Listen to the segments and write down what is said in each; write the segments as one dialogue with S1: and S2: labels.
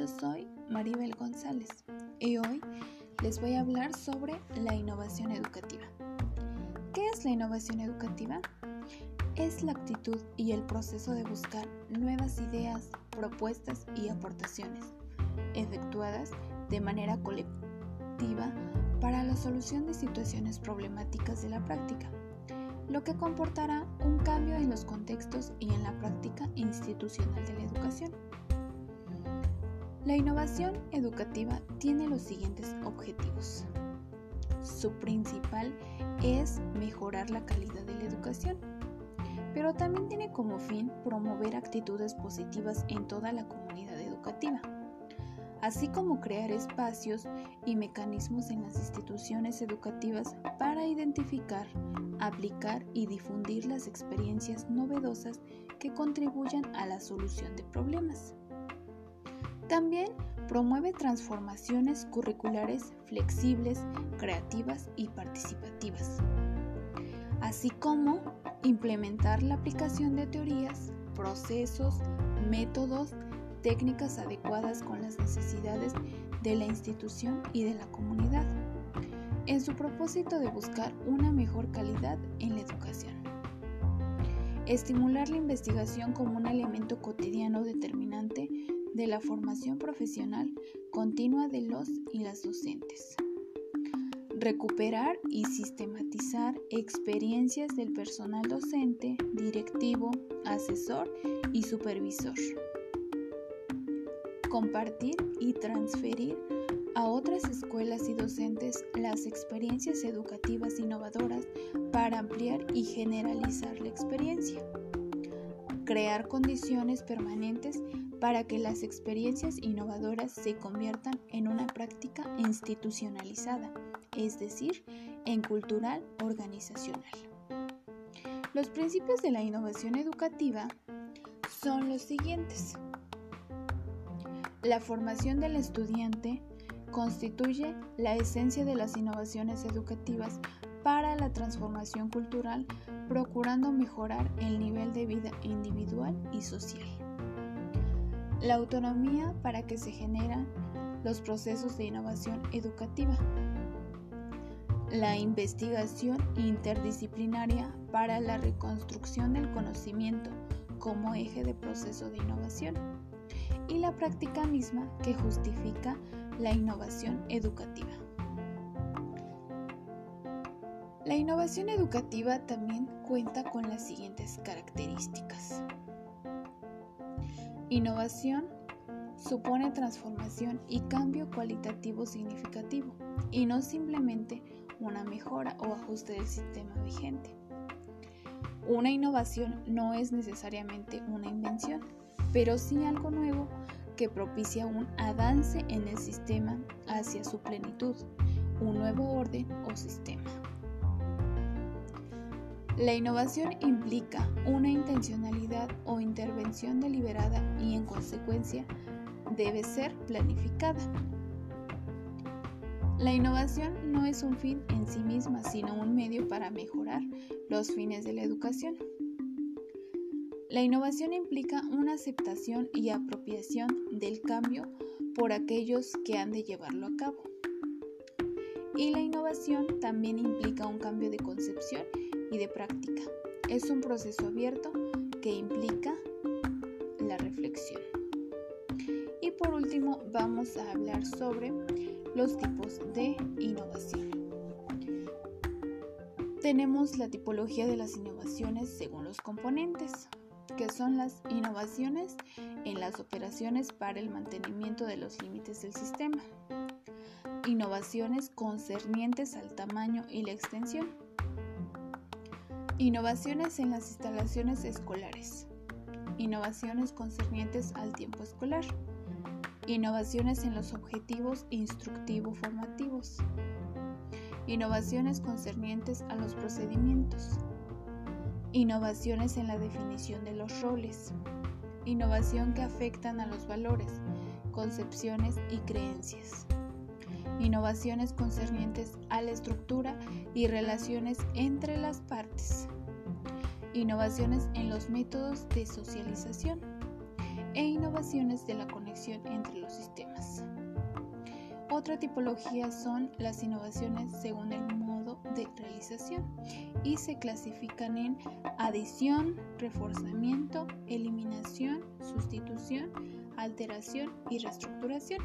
S1: yo soy Maribel González y hoy les voy a hablar sobre la innovación educativa. ¿Qué es la innovación educativa? Es la actitud y el proceso de buscar nuevas ideas, propuestas y aportaciones, efectuadas de manera colectiva para la solución de situaciones problemáticas de la práctica, lo que comportará un cambio en los contextos y en la práctica institucional de la educación. La innovación educativa tiene los siguientes objetivos. Su principal es mejorar la calidad de la educación, pero también tiene como fin promover actitudes positivas en toda la comunidad educativa así como crear espacios y mecanismos en las instituciones educativas para identificar, aplicar y difundir las experiencias novedosas que contribuyan a la solución de problemas. También promueve transformaciones curriculares flexibles, creativas y participativas, así como implementar la aplicación de teorías, procesos, métodos, técnicas adecuadas con las necesidades de la institución y de la comunidad, en su propósito de buscar una mejor calidad en la educación. Estimular la investigación como un elemento cotidiano determinante de la formación profesional continua de los y las docentes. Recuperar y sistematizar experiencias del personal docente, directivo, asesor y supervisor compartir y transferir a otras escuelas y docentes las experiencias educativas innovadoras para ampliar y generalizar la experiencia. Crear condiciones permanentes para que las experiencias innovadoras se conviertan en una práctica institucionalizada, es decir, en cultural organizacional. Los principios de la innovación educativa son los siguientes. La formación del estudiante constituye la esencia de las innovaciones educativas para la transformación cultural, procurando mejorar el nivel de vida individual y social. La autonomía para que se generan los procesos de innovación educativa. La investigación interdisciplinaria para la reconstrucción del conocimiento como eje de proceso de innovación y la práctica misma que justifica la innovación educativa. La innovación educativa también cuenta con las siguientes características. Innovación supone transformación y cambio cualitativo significativo y no simplemente una mejora o ajuste del sistema vigente. Una innovación no es necesariamente una invención, pero sí algo nuevo que propicia un avance en el sistema hacia su plenitud, un nuevo orden o sistema. La innovación implica una intencionalidad o intervención deliberada y en consecuencia debe ser planificada. La innovación no es un fin en sí misma, sino un medio para mejorar los fines de la educación. La innovación implica una aceptación y apropiación del cambio por aquellos que han de llevarlo a cabo. Y la innovación también implica un cambio de concepción y de práctica. Es un proceso abierto que implica la reflexión. Y por último vamos a hablar sobre los tipos de innovación. Tenemos la tipología de las innovaciones según los componentes que son las innovaciones en las operaciones para el mantenimiento de los límites del sistema, innovaciones concernientes al tamaño y la extensión, innovaciones en las instalaciones escolares, innovaciones concernientes al tiempo escolar, innovaciones en los objetivos instructivo-formativos, innovaciones concernientes a los procedimientos, Innovaciones en la definición de los roles. Innovación que afectan a los valores, concepciones y creencias. Innovaciones concernientes a la estructura y relaciones entre las partes. Innovaciones en los métodos de socialización. e innovaciones de la conexión entre los sistemas. Otra tipología son las innovaciones según el modo de realización y se clasifican en adición, reforzamiento, eliminación, sustitución, alteración y reestructuración.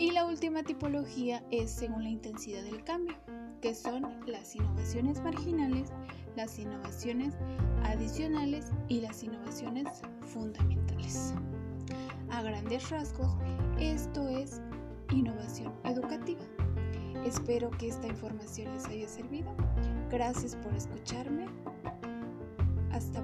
S1: Y la última tipología es según la intensidad del cambio, que son las innovaciones marginales, las innovaciones adicionales y las innovaciones fundamentales. A grandes rasgos, esto es innovación educativa. Espero que esta información les haya servido. Gracias por escucharme. Hasta